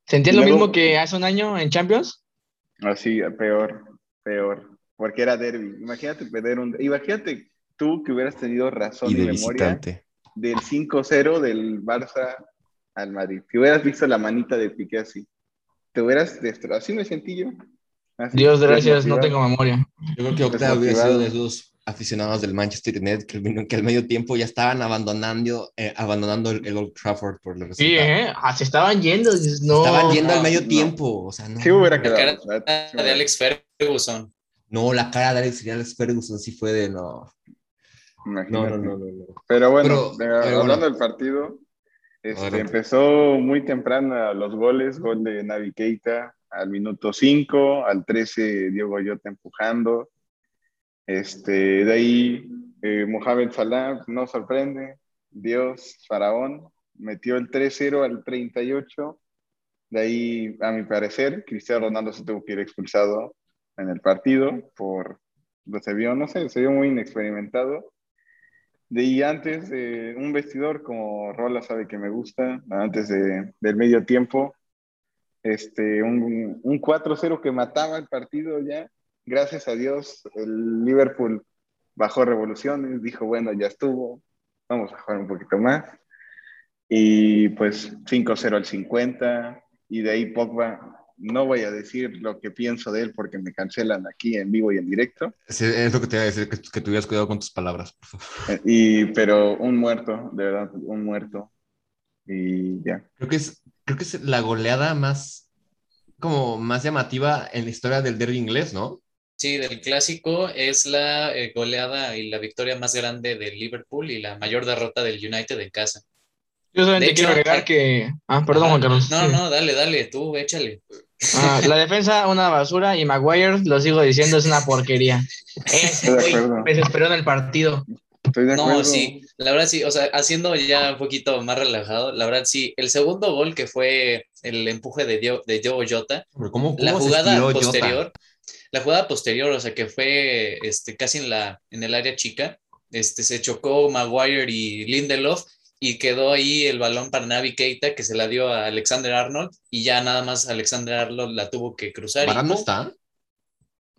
¿Sentías lo luego- mismo que hace un año en Champions? Así, peor, peor. Porque era derby. Imagínate perder un. Imagínate tú que hubieras tenido razón Y y, de memoria visitante. del 5-0 del Barça al Madrid. Que hubieras visto la manita de Piqué así. Te hubieras destrozado. Así me sentí yo. Así, Dios gracias, no tengo memoria. Yo creo que Octa hubiera sido de esos aficionados del Manchester United que, al- que al medio tiempo ya estaban abandonando, eh, abandonando el, el Old Trafford por los Sí. ¿eh? Ah, se estaban yendo. No, estaban yendo al medio no. tiempo. O sea, no. Sí hubiera La quedado. cara la de Alex Ferguson. No, la cara de Alex, Alex Ferguson sí fue de no. Imagínate. no, no, no. no. Pero bueno, Pero, pero hablando bueno. del partido, este, empezó muy temprano los goles, gol de Navi Keita al minuto 5, al 13 Diego Goyota empujando. Este, de ahí eh, Mohamed Salah no sorprende, Dios, Faraón, metió el 3-0 al 38. De ahí, a mi parecer, Cristiano Ronaldo se tuvo que ir expulsado en el partido por, no se vio, no sé, se vio muy inexperimentado. De ahí antes, de un vestidor, como Rola sabe que me gusta, antes de, del medio tiempo, este, un, un 4-0 que mataba el partido ya. Gracias a Dios, el Liverpool bajó revoluciones, dijo, bueno, ya estuvo, vamos a jugar un poquito más. Y pues 5-0 al 50, y de ahí Pogba, no voy a decir lo que pienso de él porque me cancelan aquí en vivo y en directo. Sí, es lo que te iba a decir, que, que tuvieras cuidado con tus palabras, por favor. Eh, Y, pero un muerto, de verdad, un muerto. Y ya. Creo que es, creo que es la goleada más, como más llamativa en la historia del derby inglés, ¿no? Sí, del clásico es la eh, goleada y la victoria más grande del Liverpool y la mayor derrota del United en casa. Yo solamente De hecho, quiero agregar que. Ah, perdón. Juan Carlos. No, no, dale, dale, tú, échale. Ah, la defensa, una basura, y Maguire, lo sigo diciendo, es una porquería. Ese [LAUGHS] Estoy de güey acuerdo. me desesperó en el partido. Estoy de acuerdo. No, sí, la verdad sí, o sea, haciendo ya un poquito más relajado, la verdad sí, el segundo gol que fue el empuje de, Dio, de Diogo Jota, Hombre, ¿Cómo, la jugada Jota? La jugada posterior, o sea, que fue este, casi en, la, en el área chica, este, se chocó Maguire y Lindelof y quedó ahí el balón para Navi Keita que se la dio a Alexander Arnold y ya nada más Alexander Arnold la tuvo que cruzar. y ¿Varane no está?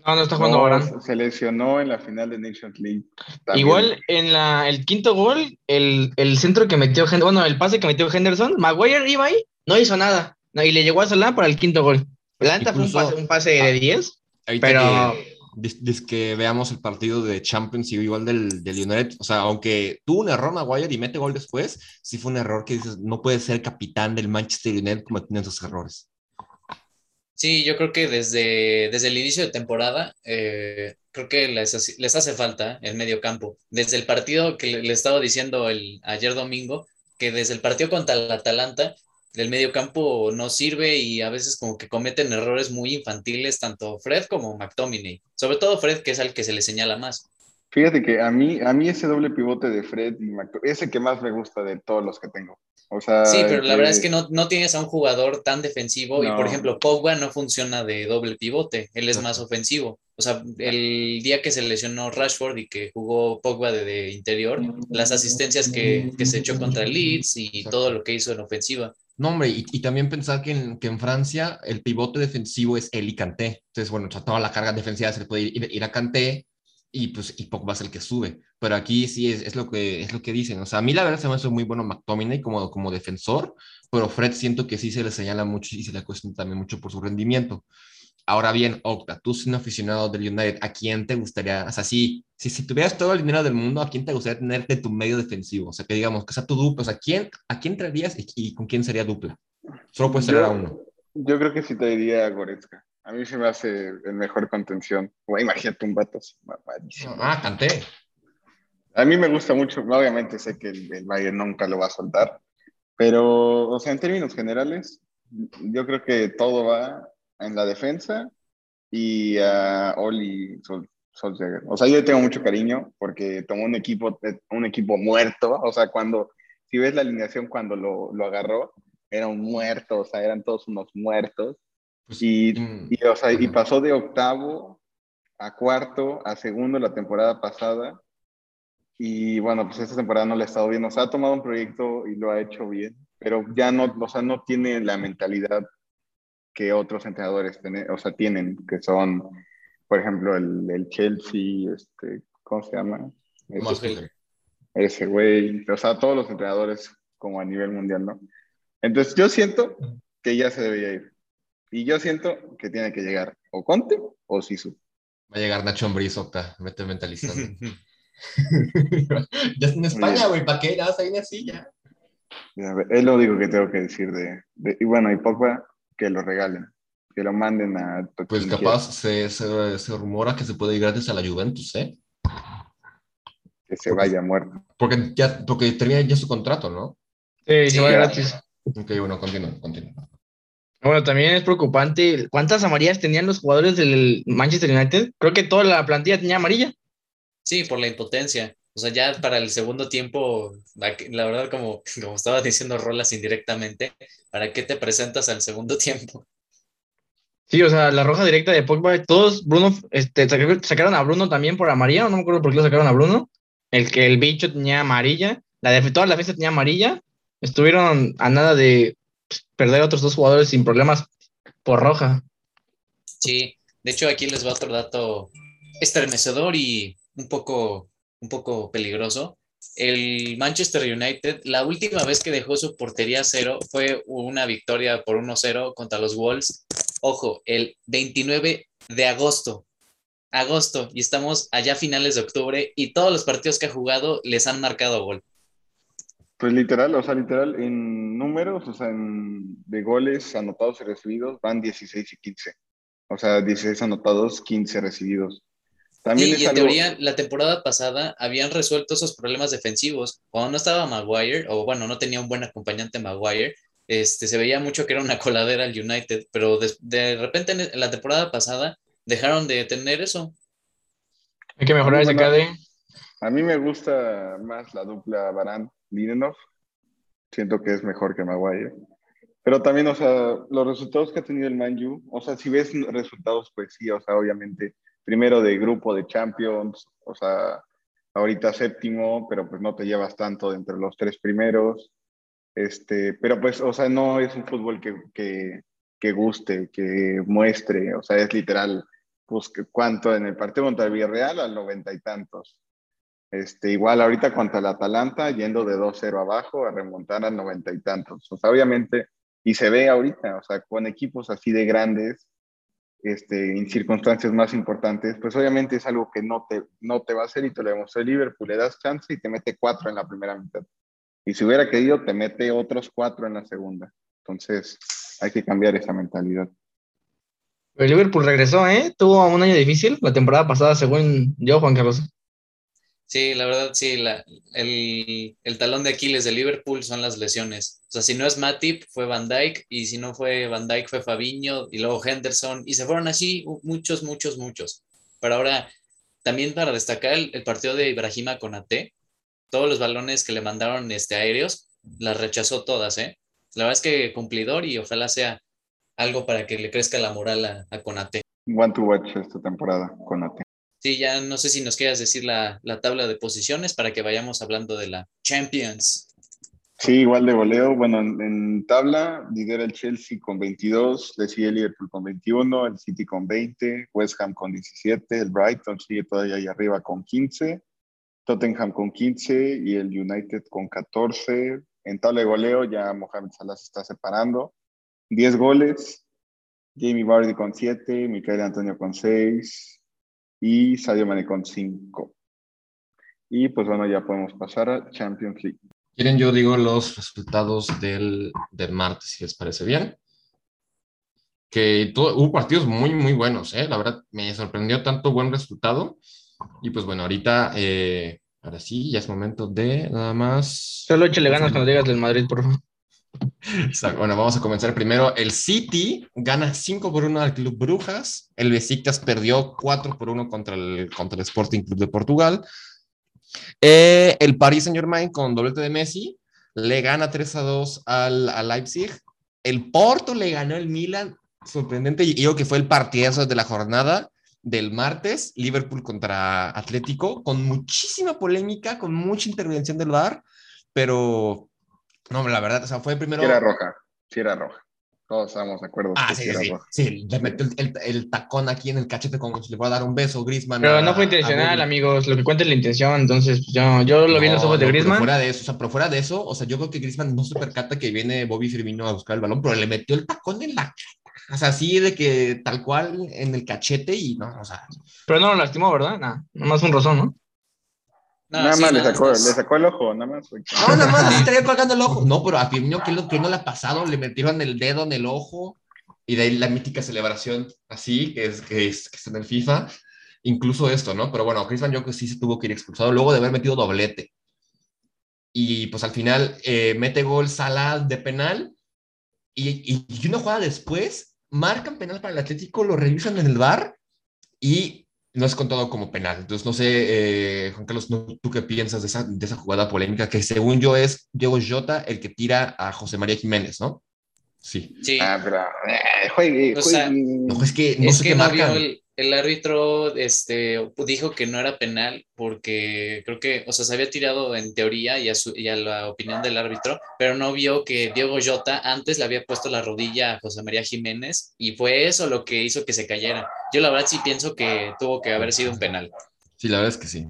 No, no está jugando No, se lesionó en la final de Nations League. También. Igual en la, el quinto gol, el, el centro que metió, bueno, el pase que metió Henderson, Maguire iba ahí, no hizo nada. No, y le llegó a Salah para el quinto gol. La neta fue un pase, un pase de 10, Ahorita pero que, dis- dis- que veamos el partido de Champions y igual del, del United, o sea, aunque tuvo un error Maguire y mete gol después, sí fue un error que dices, no puede ser capitán del Manchester United cometiendo esos errores. Sí, yo creo que desde, desde el inicio de temporada, eh, creo que les, hace- les hace falta el medio campo. Desde el partido que le, le estaba diciendo el, ayer domingo, que desde el partido contra el Atalanta, el medio campo no sirve y a veces como que cometen errores muy infantiles, tanto Fred como McTominay. Sobre todo Fred, que es al que se le señala más. Fíjate que a mí, a mí ese doble pivote de Fred y Mac- ese que más me gusta de todos los que tengo. O sea, Sí, pero la que- verdad es que no, no tienes a un jugador tan defensivo y, No. por ejemplo, Pogba no funciona de doble pivote, él es más ofensivo. O sea, el día que se lesionó Rashford y que jugó Pogba de, de interior, las asistencias que, que se echó contra el Leeds y todo lo que hizo en ofensiva. No, hombre, y, y también pensar que en, que en Francia el pivote defensivo es él y Kanté. Entonces, bueno, toda la carga defensiva se le puede ir, ir a Kanté y pues y Pogba es el que sube. Pero aquí sí es, es, lo que, es lo que dicen. O sea, a mí la verdad se me hace muy bueno McTominay como, como defensor, pero Fred siento que sí se le señala mucho y se le cuestiona también mucho por su rendimiento. Ahora bien, Octa, tú siendo aficionado del United, ¿a quién te gustaría, o sea, si, si, si tuvieras todo el dinero del mundo, ¿a quién te gustaría tener de tu medio defensivo? O sea, que digamos, que sea tu dupla, o sea, ¿quién, ¿a quién traerías y, y con quién sería dupla? Solo puedes traer a Yo- uno. Yo creo que sí te diría a Goretzka. A mí se me hace el mejor contención. Güey, imagínate un vato así, mamadísimo. Ah, canté. A mí me gusta mucho, obviamente sé que el, el Bayern nunca lo va a soltar, pero, o sea, en términos generales, yo creo que todo va en la defensa y a Oli Sol, Solskjaer. O sea, yo le tengo mucho cariño porque tomó un equipo, un equipo muerto, o sea, cuando, si ves la alineación cuando lo, lo agarró, era un muerto, o sea, eran todos unos muertos. Pues, Y, mm, y, o sea, y Ajá. pasó de octavo a cuarto, a segundo la temporada pasada. Y bueno, pues esta temporada no le ha estado bien. O sea, ha tomado un proyecto y lo ha hecho bien, pero ya no, o sea, no tiene la mentalidad que otros entrenadores tienen, o sea, tienen, que son, por ejemplo, el, el Chelsea, este, ¿cómo se llama? Ese- ese güey, o sea, todos los entrenadores como a nivel mundial, ¿no? Entonces yo siento que ya se debería ir. Y yo siento que tiene que llegar o Conte o Sisu. Va a llegar Nacho Ambriz, Octa, vete mentalizando. [LAUGHS] [LAUGHS] ya está en España, güey, ¿para qué? Ya vas ahí así, ya. Ya, Es lo único que tengo que decir de, de- y bueno, y Pogba, que lo regalen, que lo manden a Pues capaz se, se, se rumora que se puede ir gratis a la Juventus, ¿eh? que se vaya muerto. Porque ya porque termina ya su contrato, ¿no? Sí, Sí, se va gratis. Ok, bueno, continúa, continúa. Bueno, también es preocupante cuántas amarillas tenían los jugadores del Manchester United. Creo que toda la plantilla tenía amarilla. Sí, por la impotencia. O sea, ya para el segundo tiempo, la, verdad, como, como estaba diciendo Rolas indirectamente, ¿para qué te presentas al segundo [LAUGHS] tiempo? Sí, o sea, la roja directa de Pogba, todos, Bruno, este, sac- sacaron a Bruno también por amarilla, no me acuerdo por qué lo sacaron a Bruno. El que el bicho tenía amarilla, la de toda la defensa tenía amarilla. Estuvieron a nada de pues, perder a otros dos jugadores sin problemas por roja. Sí, de hecho aquí les va otro dato estremecedor y un poco, un poco peligroso. El Manchester United, la última vez que dejó su portería cero fue una victoria por 1-0 contra los Wolves. Ojo, el 29 de agosto. Agosto, y estamos allá a finales de octubre y todos los partidos que ha jugado les han marcado gol. Pues literal, o sea, literal, en números, o sea, en, de goles anotados y recibidos, van 16 y 15. O sea, 16 anotados, 15 recibidos. También y en teoría, la temporada pasada habían resuelto esos problemas defensivos. Cuando no estaba Maguire, o bueno, no tenía un buen acompañante Maguire, este, se veía mucho que era una [LAUGHS] coladera al United, pero de, repente en la temporada pasada dejaron de tener eso. Hay que mejorar ese KD. A mí me gusta más la dupla Barán Lindenov. Siento que es mejor que Maguire. Pero también, o sea, los resultados que ha tenido el Manju, o sea, si ves resultados, pues sí, o sea, obviamente primero de grupo de Champions, o sea, ahorita séptimo, pero pues no te llevas tanto de entre los tres primeros. Este, pero pues, o sea, no es un fútbol que, que, guste, que muestre, o sea, es literal, pues, ¿cuánto en el partido contra el Villarreal? Al noventa y tantos. Este, igual ahorita contra el Atalanta, yendo de 2-0 abajo a remontar al noventa y tantos. O sea, obviamente, y se ve ahorita, o sea, con equipos así de grandes, este, en circunstancias más importantes, pues obviamente es algo que no te, no te va a hacer y te lo demostró Liverpool, le das chance y te mete cuatro en la primera mitad. Y si hubiera querido, te mete otros cuatro en la segunda. Entonces, hay que cambiar esa mentalidad. El Liverpool regresó, ¿eh? Tuvo un año difícil la temporada pasada, según yo, Juan Carlos. Sí, la verdad, sí, la, el, el, talón de Aquiles de Liverpool son las lesiones. O sea, si no es Matip, fue Van Dyke, y si no fue Van Dyke, fue Fabiño, y luego Henderson, y se fueron así muchos, muchos, muchos. Pero ahora, también para destacar el, partido de Ibrahima con AT, todos los balones que le mandaron este, aéreos, las rechazó todas, ¿eh? La verdad es que cumplidor y ojalá sea algo para que le crezca la moral a, a Conate. One to watch esta temporada, Conate. Sí, ya no sé si nos quieras decir la, tabla de posiciones para que vayamos hablando de la Champions. Sí, igual de voleo. Bueno, en, tabla lidera el Chelsea con 22, le sigue el Liverpool con 21, el City con 20, West Ham con 17, el Brighton sigue todavía ahí arriba con 15, Tottenham con 15 y el United con 14. En tabla de goleo ya Mohamed Salah se está separando. 10 goles, Jamie Vardy con 7, Michael Antonio con 6, y Sadio Mane con 5. Y pues bueno, ya podemos pasar a Champions League. ¿Quieren yo digo los resultados del, del martes, si les parece bien? Que hubo partidos muy, muy buenos, ¿eh? La verdad, me sorprendió tanto buen resultado. Y pues bueno, ahorita, eh, ahora sí, ya es momento de nada más. Solo échale ganas cuando digas del Madrid, por favor. Bueno, vamos a comenzar primero. El City gana 5 por 1 al Club Brujas. El Besiktas perdió 4 por 1 contra el, contra el Sporting Club de Portugal. Eh, el Paris Saint Germain con doblete de Messi le gana 3 a 2 al, Leipzig. El Porto le ganó el Milan. Sorprendente. Y digo que fue el partidazo de la jornada del martes. Liverpool contra Atlético. Con muchísima polémica, con mucha intervención del VAR. Pero no, la verdad, o sea, fue primero. Sí era roja, sí era roja. Todos estamos de acuerdo. Ah, sí, sí, sí. le metió el, el, tacón aquí en el cachete como si le fuera a dar un beso, Grisman. Pero no fue intencional, amigos. Lo que cuenta es la intención. Entonces, yo, yo lo vi en los ojos de Grisman. Fuera de eso, o sea, pero fuera de eso, o sea, yo creo que Grisman no se percata que viene Bobby Firmino a buscar el balón, pero le metió el tacón en la o sea, así de que tal cual en el cachete y no, o sea. Pero no lo lastimó, ¿verdad? Nada, nomás un rozón, ¿no? Nada más le, sacó, le sacó el ojo, nada más. No, nada más le [LAUGHS] estaría colgando el ojo. No, pero a Firmino, ¿qué, que no le ha pasado? Le metieron el dedo en el ojo y de ahí la mítica celebración así, que es, que es, que es en el FIFA. Incluso esto, ¿no? Pero bueno, Chris Van Jock sí se tuvo que ir expulsado luego de haber metido doblete. Y pues al final eh, mete gol Salah de penal y, y, una jugada después marcan penal para el Atlético, lo revisan en el bar y no es contado como penal. Entonces, no sé, eh, Juan Carlos, ¿tú qué piensas de esa, de esa jugada polémica que según yo es Diego Jota el que tira a José María Jiménez, ¿no? Sí. Sí. Ah, pero eh, juegue, O sea, no, es que no sé qué marcan el árbitro este, dijo que no era penal porque creo que, o sea, se había tirado en teoría y a, su, y a, la opinión del árbitro, pero no vio que Diego Jota antes le había puesto la rodilla a José María Jiménez y fue eso lo que hizo que se cayera. Yo la verdad sí pienso que tuvo que haber sido un penal. Sí, la verdad es que sí.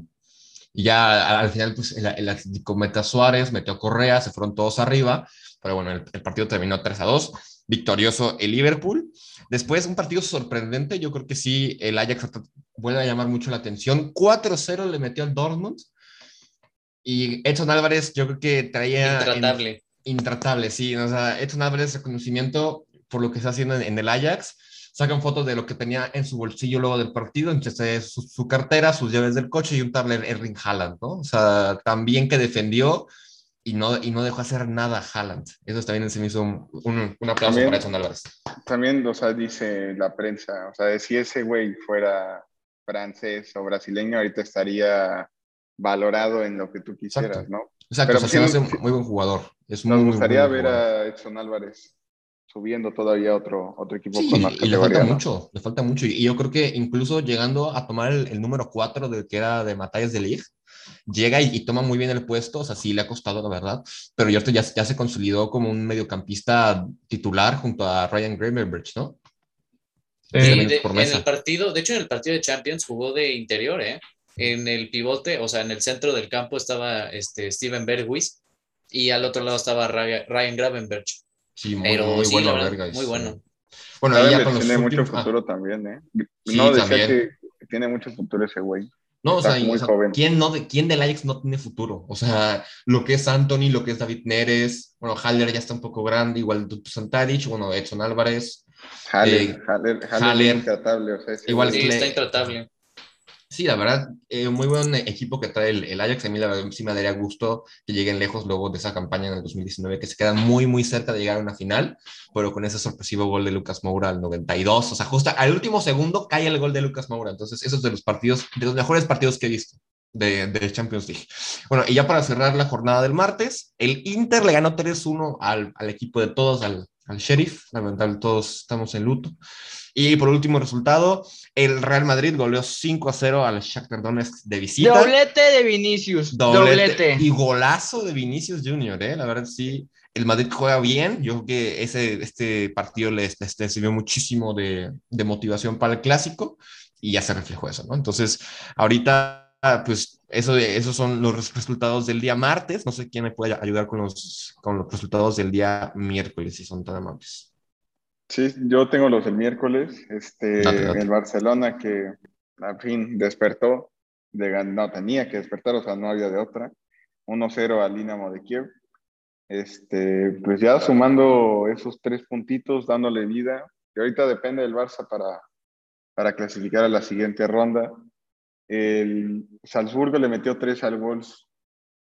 Y ya al final, pues el, el Atlético a Suárez, metió a Correa, se fueron todos arriba, pero bueno, el, el partido terminó 3 a 2 victorioso el Liverpool. Después, un partido sorprendente, yo creo que sí, el Ajax vuelve a llamar mucho la atención. 4-0 le metió al Dortmund. Y Edson Álvarez, yo creo que traía. Intratable. intratable, sí. O sea, Edson Álvarez, reconocimiento por lo que está haciendo en, el Ajax. sacan fotos de lo que tenía en su bolsillo luego del partido, entre su, su cartera, sus llaves del coche y un tablet Erling Haaland, ¿no? O sea, también que defendió y no, y no dejó hacer nada a Haaland. Eso también se me hizo un, un, un aplauso También- para Edson Álvarez. También, o sea, dice la prensa, o sea, si ese güey fuera francés o brasileño, ahorita estaría valorado en lo que tú quisieras, Exacto. ¿no? Exacto, Pero o sea, se me sí, hace sí. un muy buen jugador. Es Nos muy, muy gustaría buen ver jugador. a Edson Álvarez subiendo todavía otro, otro equipo Sí, con más y le falta ¿no? mucho, le falta mucho. Y yo creo que incluso llegando a tomar el, el número 4 de que era de Matías de Ligt, llega y, y toma muy bien el puesto, o sea, sí le ha costado, la verdad, pero ya, ya, ya se consolidó como un mediocampista titular junto a Ryan Gravenberch, ¿no? Sí, Sí, también de- por en el partido, de hecho en el partido de Champions jugó de interior, ¿eh? En el pivote, o sea, en el centro del campo estaba este Steven Berghuis y al otro lado estaba Ryan, Ryan Gravenberch. Sí, muy, Pero muy sí, bueno, verdad, muy sí. bueno. Bueno, ahí ya tiene mucho últimos- ah, futuro también, ¿eh? Sí, no, decía también. que tiene mucho futuro ese güey. No, o sea, muy o sea, joven. ¿quién, no de, ¿quién del Ajax no tiene futuro? O sea, lo que es Anthony, lo que es David Neres, bueno, Haller ya está un poco grande, igual Dutu Santaric, bueno, Edson Álvarez. Haller, Eh, Haller, Haller, Haller. intratable, o sea, Igual Sí, está intratable. Sí, la verdad, eh, muy buen equipo que trae el, el Ajax. A mí la verdad sí me daría gusto que lleguen lejos luego de esa campaña en el 2019, que se quedan muy, muy cerca de llegar a una final, pero con ese sorpresivo gol de Lucas Moura al 92. O sea, justo al último segundo cae el gol de Lucas Moura. Entonces, eso es de los partidos, de los mejores partidos que he visto de, de Champions League. Bueno, y ya para cerrar la jornada del martes, el Inter le ganó 3-1 al, al equipo de todos, al, al Sheriff. Lamentable, todos estamos en luto. Y por último resultado, el Real Madrid goleó 5 0 al Shakhtar Donetsk de visita. Doblete de Vinicius. Doblete. Doblete. Y golazo de Vinicius Junior, ¿eh? La verdad sí. El Madrid juega bien. Yo creo que ese, este partido les, les, les sirvió muchísimo de, de motivación para el clásico y ya se reflejó eso, ¿no? Entonces, ahorita, pues, eso, esos son los resultados del día martes. No sé quién me puede ayudar con los, con los resultados del día miércoles, si son tan amables. Sí, yo tengo los del miércoles. Este, Date, date. el Barcelona que al fin despertó, de, no tenía que despertar, o sea, no había de otra. 1-0 al Dinamo de Kiev. Este, pues ya sumando esos tres puntitos, dándole vida. Y ahorita depende del Barça para, para clasificar a la siguiente ronda. El Salzburgo le metió tres al, Wolfs,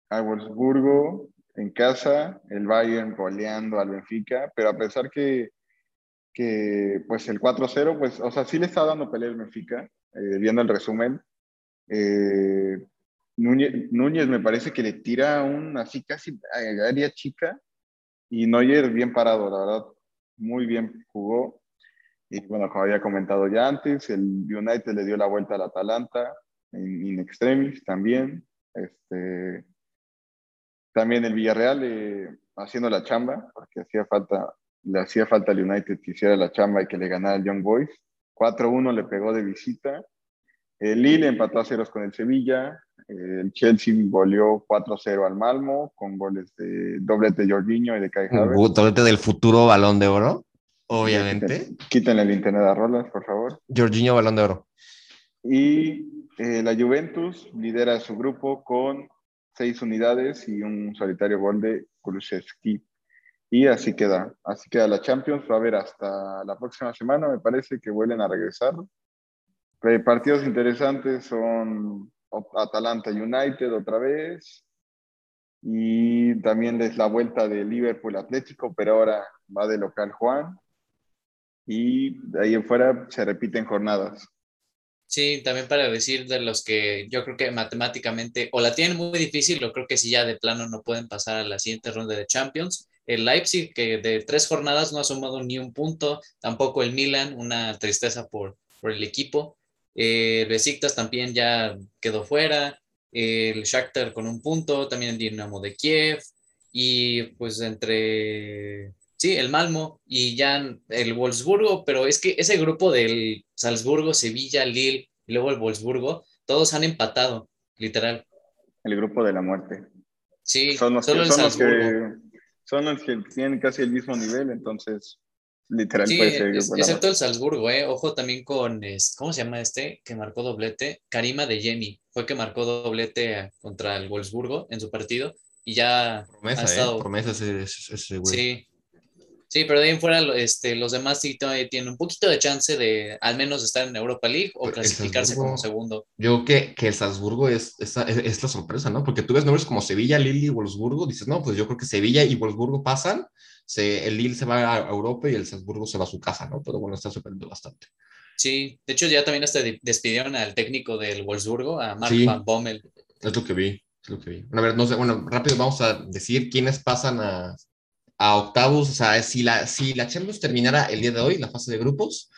al Wolfsburgo en casa, el Bayern goleando al Benfica, pero a pesar que que pues el 4-0, pues, o sea, sí le está dando pelea el Benfica, eh, viendo el resumen. Eh, Núñez, me parece que le tira un así casi a área chica y Neuer bien parado, la verdad, muy bien jugó. Y bueno, como había comentado ya antes, el United le dio la vuelta al Atalanta en in extremis también. Este, también el Villarreal eh, haciendo la chamba, porque hacía falta le hacía falta al United que hiciera la chamba y que le ganara al Young Boys. 4-1 le pegó de visita. El Lille empató a ceros con el Sevilla. El Chelsea goleó 4-0 al Malmo con goles de doblete de Jorginho y de Kai Havertz. Doblete del futuro balón de oro, obviamente. Quítenle, quítenle el internet a Rolas, por favor. Jorginho, balón de oro. Y eh, la Juventus lidera su grupo con seis unidades y un solitario gol de Kulusevski. Y así queda, así queda la Champions. Va a haber hasta la próxima semana, me parece que vuelven a regresar. Eh, partidos interesantes son Atalanta United otra vez. Y también es la vuelta de Liverpool Atlético, pero ahora va de local Juan. Y de ahí en fuera se repiten jornadas. Sí, también para decir de los que yo creo que matemáticamente o la tienen muy difícil o creo que si ya de plano no pueden pasar a la siguiente ronda de Champions. El Leipzig, que de tres jornadas no ha sumado ni un punto, tampoco el Milan, una tristeza por, por el equipo. Eh, Besiktas también ya quedó fuera, el Shakhtar con un punto, también el Dinamo de Kiev y pues entre, sí, el Malmo y ya el Wolfsburgo, pero es que ese grupo del Salzburgo, Sevilla, Lille y luego el Wolfsburgo, todos han empatado, literal. El grupo de la muerte. Sí, son los, solo que, el son, los Salzburgo. que, son los que tienen casi el mismo nivel, entonces literal Sí, puede ser es- excepto el Salzburgo, ¿eh? Ojo también con, es- ¿cómo se llama este? Que marcó doblete. Karima de Yemi. Fue que marcó doblete contra el Wolfsburgo en su partido y ya ha Promesa, estado... ¿eh? Promesa ese, ese, ese güey. Sí, Sí, pero de ahí en fuera este, los demás sí tienen un poquito de chance de al menos estar en Europa League o clasificarse como segundo. Yo creo que, que el Salzburgo es, es, es, la sorpresa, ¿no? Porque tú ves nombres como Sevilla, Lille y Wolfsburgo, dices, no, pues yo creo que Sevilla y Wolfsburgo pasan, se, el Lille se va a Europa y el Salzburgo se va a su casa, ¿no? Pero bueno, está sorprendiendo bastante. Sí, de hecho ya también hasta despidieron al técnico del Wolfsburgo, a Mark Van Bommel. Es lo que vi, es lo que vi. Bueno, a ver, no sé, bueno, rápido vamos a decir quiénes pasan a, a octavos, o sea, si la, si la Champions terminara el día de hoy, la fase de grupos,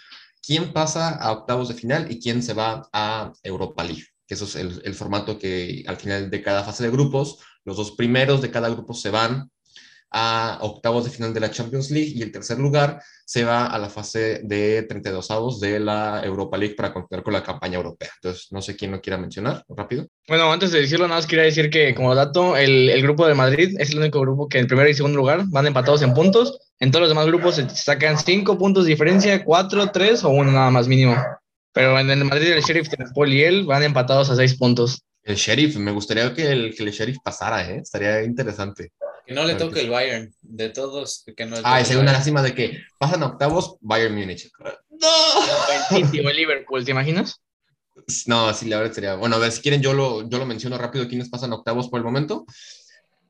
¿quién pasa a octavos de final y quién se va a Europa League? Que eso es el, el formato que al final de cada fase de grupos, los dos primeros de cada grupo se van a octavos de final de la Champions League y el tercer lugar se va a la fase de 32 avos de la Europa League para continuar con la campaña europea. Entonces, no sé quién lo quiera mencionar, rápido. Bueno, antes de decirlo, nada más quería decir que como dato, el, el grupo de Madrid es el único grupo que en primer y segundo lugar van empatados en puntos. En todos los demás grupos se sacan 5 puntos de diferencia, 4, 3 o 1 nada más mínimo. Pero en el Madrid el Sheriff, Paul y él van empatados a 6 puntos. El Sheriff, me gustaría que el, que el Sheriff pasara, ¿eh? estaría interesante. Que no le toque el Bayern, de todos. Que no ah, es una lástima de que pasan octavos Bayern Múnich. ¡No! El City o el Liverpool, ¿te imaginas? No, sí, la verdad sería. Bueno, a ver, si quieren, yo lo, yo lo menciono rápido quiénes pasan octavos por el momento.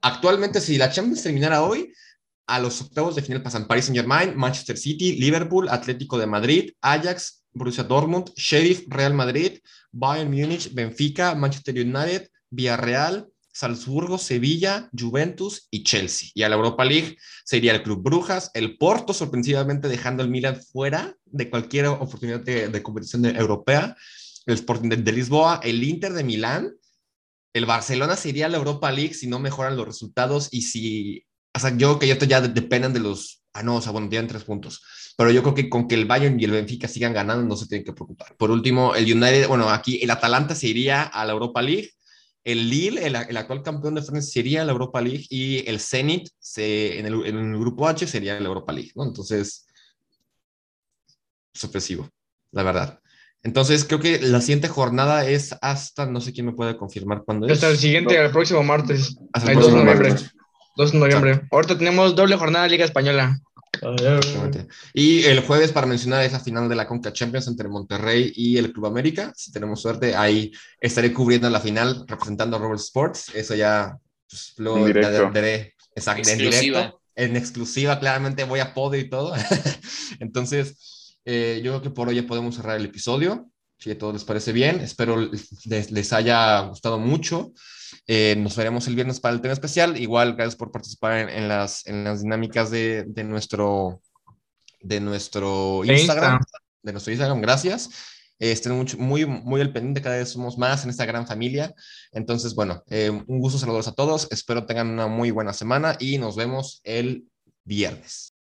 Actualmente, si la Champions terminara hoy, a los octavos de final pasan Paris Saint-Germain, Manchester City, Liverpool, Atlético de Madrid, Ajax, Borussia Dortmund, Sheriff, Real Madrid, Bayern Múnich, Benfica, Manchester United, Villarreal, Salzburgo, Sevilla, Juventus y Chelsea. Y a la Europa League sería el Club Brujas, el Porto, sorpresivamente dejando el Milan fuera de cualquier oportunidad de, competición europea, el Sporting de, Lisboa, el Inter de Milán, el Barcelona sería la Europa League si no mejoran los resultados y si, o sea, yo creo que esto ya dependen de los, ah, no, o sea, bueno, tienen tres puntos, pero yo creo que con que el Bayern y el Benfica sigan ganando no se tienen que preocupar. Por último, el United, bueno, aquí el Atalanta se iría a la Europa League, el Lille, el, actual campeón de Francia, sería la Europa League y el Zenit se, en, el, grupo H sería la Europa League, ¿no? Entonces, sorpresivo, la verdad. Entonces, creo que la siguiente jornada es hasta, no sé quién me puede confirmar cuándo es. Hasta el siguiente, el próximo martes. Hasta el 2 de noviembre. 2 de noviembre. Ahorita tenemos doble jornada de Liga Española. Y el jueves, para mencionar, esa final de la Conca Champions entre Monterrey y el Club América. Si tenemos suerte, ahí estaré cubriendo la final representando a Robert Sports. Eso ya pues, lo daré exacto, en directo. En exclusiva, claramente voy a podio y todo. [LAUGHS] Entonces, eh, yo creo que por hoy ya podemos cerrar el episodio. Si a todos les parece bien, espero les, les haya gustado mucho. Eh, nos veremos el viernes para el tema especial. Igual, gracias por participar en, las, en las dinámicas de, de nuestro, de nuestro Instagram. De nuestro Instagram, gracias. Eh, estén mucho, muy, muy al pendiente, cada vez somos más en esta gran familia. Entonces, bueno, eh, un gusto saludos a todos. Espero tengan una muy buena semana y nos vemos el viernes.